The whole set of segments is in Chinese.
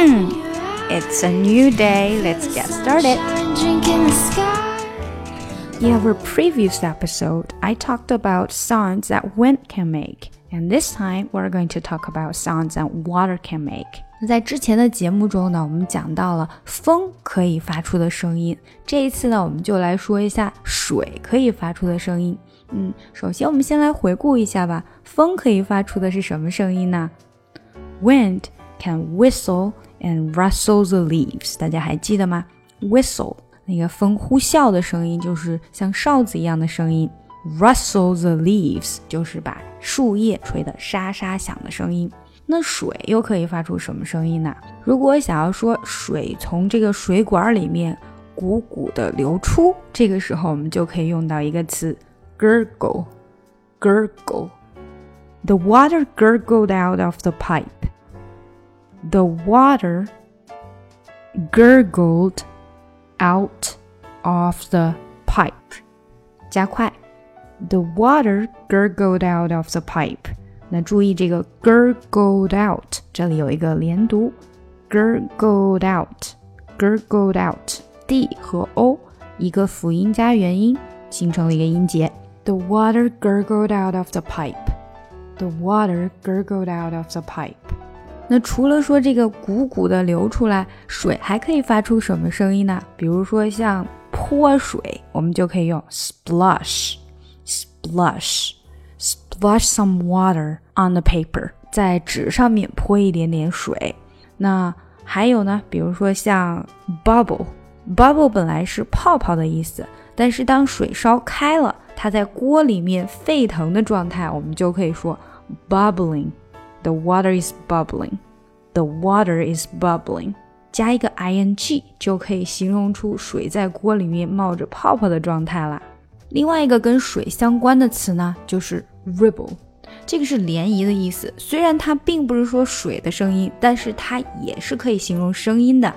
it's a new day. Let's get started. In our previous episode, I talked about sounds that wind can make, and this time we're going to talk about sounds that water can make. 在之前的节目中呢，我们讲到了风可以发出的声音。这一次呢，我们就来说一下水可以发出的声音。嗯，首先我们先来回顾一下吧。风可以发出的是什么声音呢？Wind can whistle and rustle the leaves。大家还记得吗？Whistle 那个风呼啸的声音，就是像哨子一样的声音。Rustle the leaves 就是把树叶吹得沙沙响的声音。那水又可以发出什么声音呢？如果想要说水从这个水管里面汩汩的流出，这个时候我们就可以用到一个词。gurgle, gurgle. The water gurgled out of the pipe. The water gurgled out of the pipe. 加快，The water gurgled out of the pipe。那注意这个 gurgled out，这里有一个连读，gurgled out，gurgled out，d 和 o 一个辅音加元音，形成了一个音节。the water gurgled out of the pipe. The water gurgled out of the pipe. 那除了说这个汩汩的流出来，水还可以发出什么声音呢？比如说像泼水，我们就可以用 splash，splash，splash some water on the paper，在纸上面泼一点点水。那还有呢，比如说像 bubble，bubble 本来是泡泡的意思，但是当水烧开了。它在锅里面沸腾的状态，我们就可以说 bubbling。The water is bubbling. The water is bubbling. 加一个 ing 就可以形容出水在锅里面冒着泡泡的状态了。另外一个跟水相关的词呢，就是 ripple，这个是涟漪的意思。虽然它并不是说水的声音，但是它也是可以形容声音的，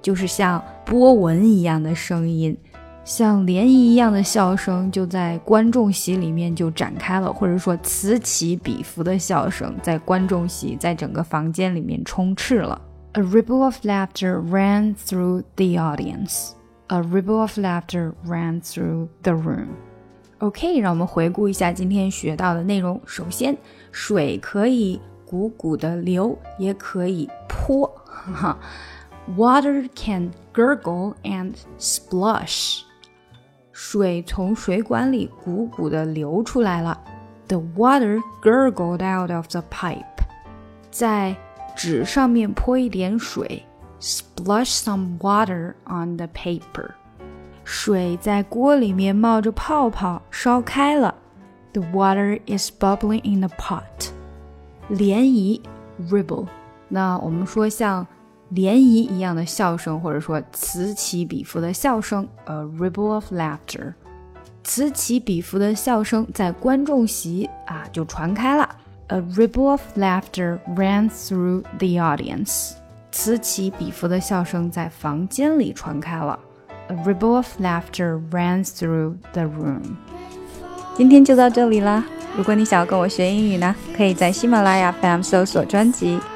就是像波纹一样的声音。像涟漪一样的笑声就在观众席里面就展开了，或者说此起彼伏的笑声在观众席，在整个房间里面充斥了。A ripple of laughter ran through the audience. A ripple of laughter ran through the room. OK，让我们回顾一下今天学到的内容。首先，水可以汩汩的流，也可以泼。哈，Water can gurgle and splush. 水从水管里汩汩地流出来了。The water gurgled out of the pipe。在纸上面泼一点水，splash some water on the paper。水在锅里面冒着泡泡，烧开了。The water is bubbling in the pot。涟漪，ripple。那我们说像。涟漪一样的笑声，或者说此起彼伏的笑声，a ripple of laughter。此起彼伏的笑声在观众席啊就传开了，a ripple of laughter ran through the audience。此起彼伏的笑声在房间里传开了，a ripple of laughter ran through the room。今天就到这里啦！如果你想要跟我学英语呢，可以在喜马拉雅 FM 搜索专辑。